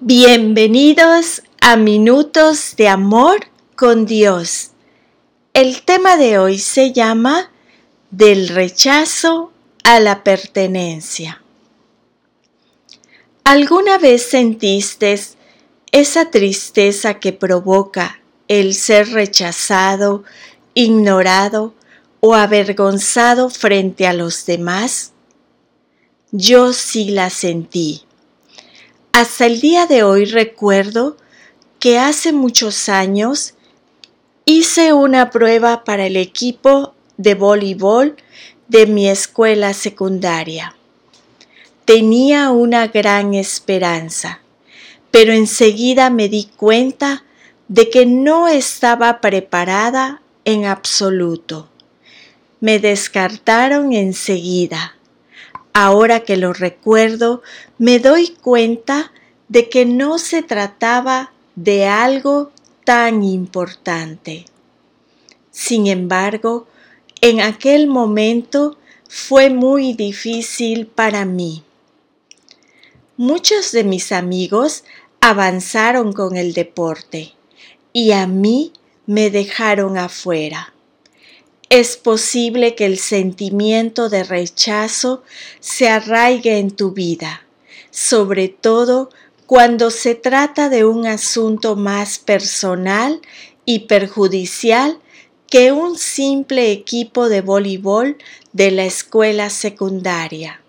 Bienvenidos a Minutos de Amor con Dios. El tema de hoy se llama Del rechazo a la pertenencia. ¿Alguna vez sentiste esa tristeza que provoca el ser rechazado, ignorado o avergonzado frente a los demás? Yo sí la sentí hasta el día de hoy recuerdo que hace muchos años hice una prueba para el equipo de voleibol de mi escuela secundaria. Tenía una gran esperanza, pero enseguida me di cuenta de que no estaba preparada en absoluto. Me descartaron enseguida Ahora que lo recuerdo, me doy cuenta de que no se trataba de algo tan importante. Sin embargo, en aquel momento fue muy difícil para mí. Muchos de mis amigos avanzaron con el deporte y a mí me dejaron afuera. Es posible que el sentimiento de rechazo se arraigue en tu vida, sobre todo cuando se trata de un asunto más personal y perjudicial que un simple equipo de voleibol de la escuela secundaria.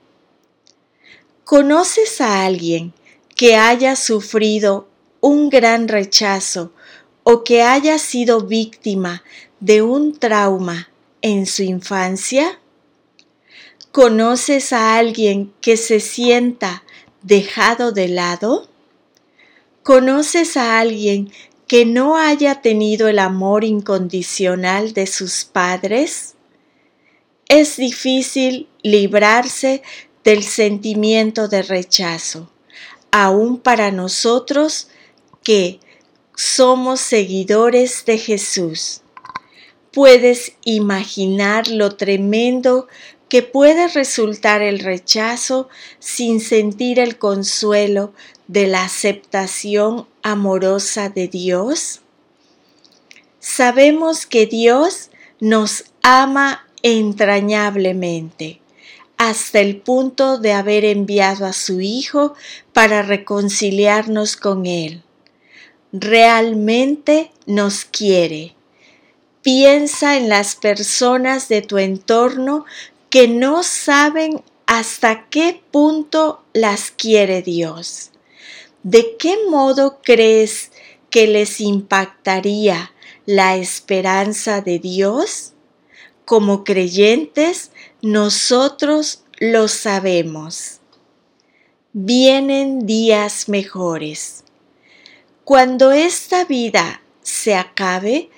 ¿Conoces a alguien que haya sufrido un gran rechazo o que haya sido víctima de un trauma en su infancia? ¿Conoces a alguien que se sienta dejado de lado? ¿Conoces a alguien que no haya tenido el amor incondicional de sus padres? Es difícil librarse del sentimiento de rechazo, aun para nosotros que somos seguidores de Jesús. Puedes imaginar lo tremendo que puede resultar el rechazo sin sentir el consuelo de la aceptación amorosa de Dios? Sabemos que Dios nos ama entrañablemente hasta el punto de haber enviado a su Hijo para reconciliarnos con Él. Realmente nos quiere Piensa en las personas de tu entorno que no saben hasta qué punto las quiere Dios. ¿De qué modo crees que les impactaría la esperanza de Dios? Como creyentes, nosotros lo sabemos. Vienen días mejores. Cuando esta vida se acabe,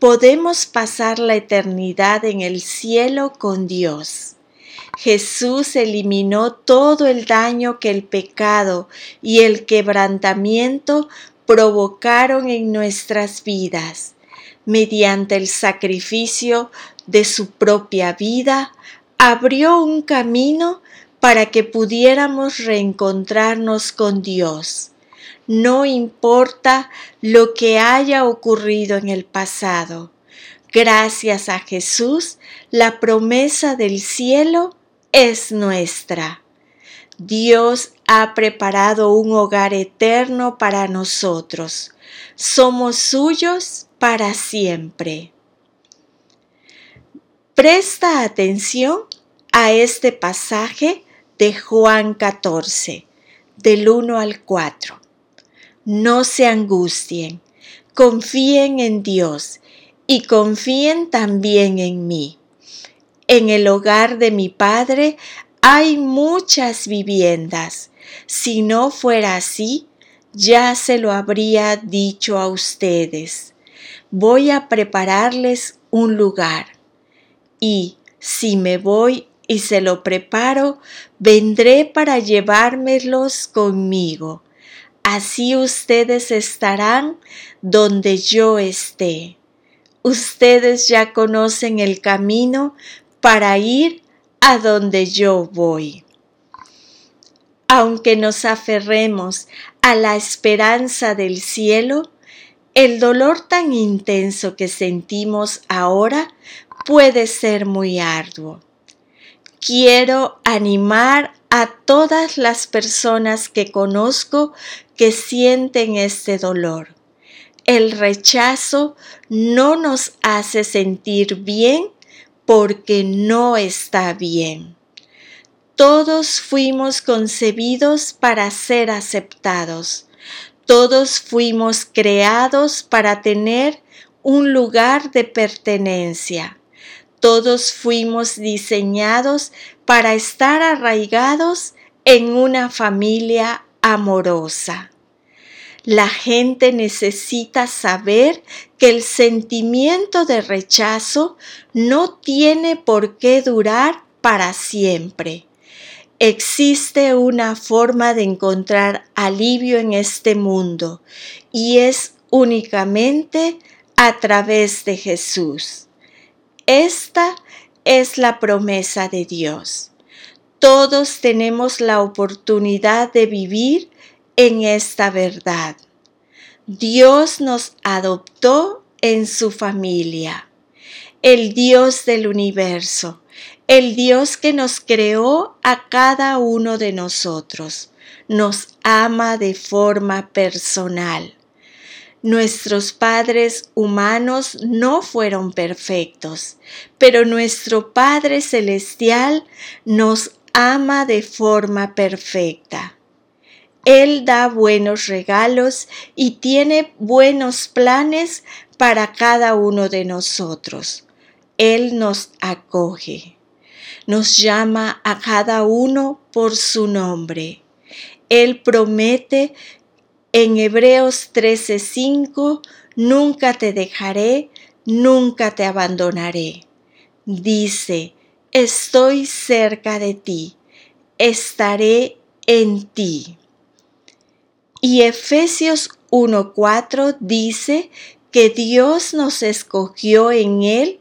podemos pasar la eternidad en el cielo con Dios. Jesús eliminó todo el daño que el pecado y el quebrantamiento provocaron en nuestras vidas. Mediante el sacrificio de su propia vida, abrió un camino para que pudiéramos reencontrarnos con Dios no importa lo que haya ocurrido en el pasado. Gracias a Jesús, la promesa del cielo es nuestra. Dios ha preparado un hogar eterno para nosotros. Somos suyos para siempre. Presta atención a este pasaje de Juan 14, del 1 al 4 no se angustien, confíen en Dios y confíen también en mí. En el hogar de mi Padre hay muchas viviendas. Si no fuera así, ya se lo habría dicho a ustedes. Voy a prepararles un lugar. Y si me voy y se lo preparo, vendré para llevármelos conmigo así ustedes estarán donde yo esté. Ustedes ya conocen el camino para ir a donde yo voy. aunque nos aferremos a la esperanza del cielo, el dolor tan intenso que sentimos ahora puede ser muy arduo. Quiero animar a todas las personas que conozco que sienten este dolor. El rechazo no nos hace sentir bien porque no está bien. Todos fuimos concebidos para ser aceptados. Todos fuimos creados para tener un lugar de pertenencia. Todos fuimos diseñados para estar arraigados en una familia amorosa. La gente necesita saber que el sentimiento de rechazo no tiene por qué durar para siempre. Existe una forma de encontrar alivio en este mundo y es únicamente a través de Jesús. Esta es la promesa de Dios. Todos tenemos la oportunidad de vivir en esta verdad. Dios nos adoptó en su familia. El Dios del universo, el Dios que nos creó a cada uno de nosotros, nos ama de forma personal. Nuestros padres humanos no fueron perfectos, pero nuestro Padre Celestial nos ama de forma perfecta. Él da buenos regalos y tiene buenos planes para cada uno de nosotros. Él nos acoge. Nos llama a cada uno por su nombre. Él promete en Hebreos 13:5, nunca te dejaré, nunca te abandonaré. Dice, estoy cerca de ti, estaré en ti. Y Efesios 1.4 dice que Dios nos escogió en Él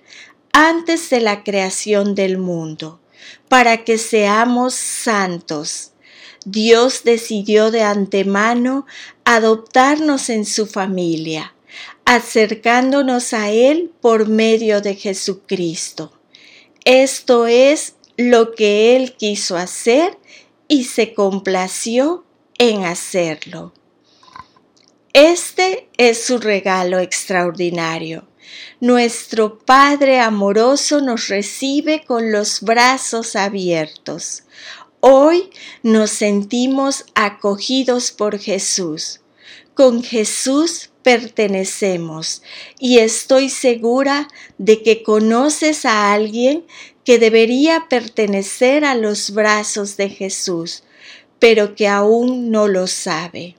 antes de la creación del mundo, para que seamos santos. Dios decidió de antemano adoptarnos en su familia, acercándonos a Él por medio de Jesucristo. Esto es lo que Él quiso hacer y se complació en hacerlo. Este es su regalo extraordinario. Nuestro Padre amoroso nos recibe con los brazos abiertos. Hoy nos sentimos acogidos por Jesús. Con Jesús pertenecemos y estoy segura de que conoces a alguien que debería pertenecer a los brazos de Jesús, pero que aún no lo sabe.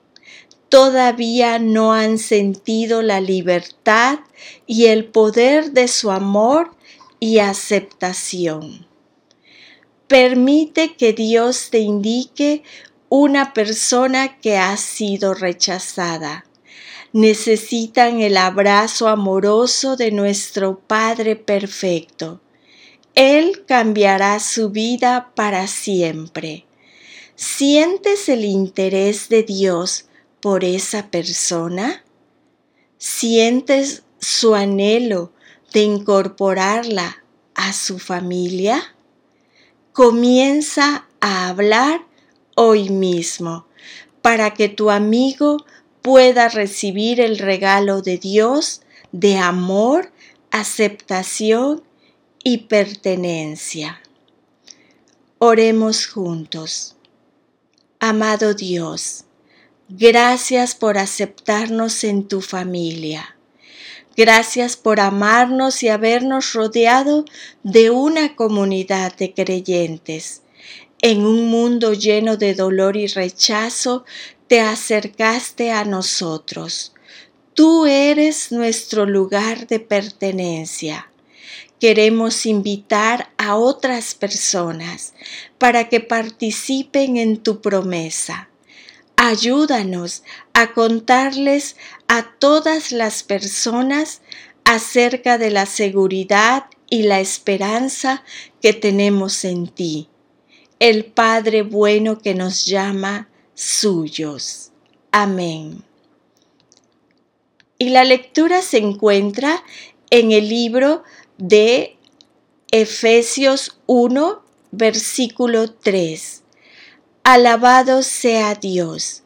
Todavía no han sentido la libertad y el poder de su amor y aceptación. Permite que Dios te indique una persona que ha sido rechazada. Necesitan el abrazo amoroso de nuestro Padre perfecto. Él cambiará su vida para siempre. ¿Sientes el interés de Dios por esa persona? ¿Sientes su anhelo de incorporarla a su familia? Comienza a hablar hoy mismo para que tu amigo pueda recibir el regalo de Dios de amor, aceptación y pertenencia. Oremos juntos. Amado Dios, gracias por aceptarnos en tu familia. Gracias por amarnos y habernos rodeado de una comunidad de creyentes. En un mundo lleno de dolor y rechazo, te acercaste a nosotros. Tú eres nuestro lugar de pertenencia queremos invitar a otras personas para que participen en tu promesa. Ayúdanos a contarles a todas las personas acerca de la seguridad y la esperanza que tenemos en ti. el Padre bueno que nos llama suyos. Amén. Y la lectura se encuentra en el libro de Efesios 1, versículo 3. Alabado sea Dios,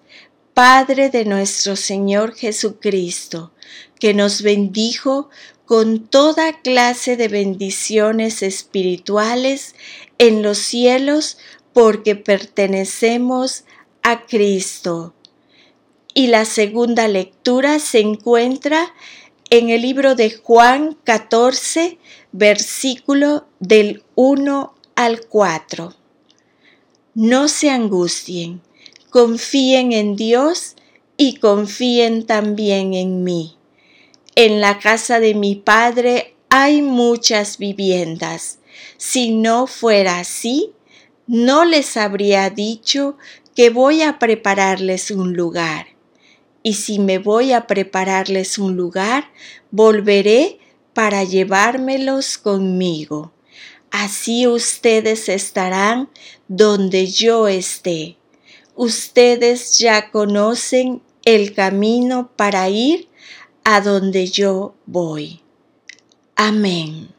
Padre de nuestro Señor Jesucristo, que nos bendijo con toda clase de bendiciones espirituales en los cielos porque pertenecemos a Cristo. Y la segunda lectura se encuentra en el libro de Juan 14, versículo del 1 al 4. No se angustien, confíen en Dios y confíen también en mí. En la casa de mi Padre hay muchas viviendas. Si no fuera así, no les habría dicho que voy a prepararles un lugar. Y si me voy a prepararles un lugar, volveré para llevármelos conmigo. Así ustedes estarán donde yo esté. Ustedes ya conocen el camino para ir a donde yo voy. Amén.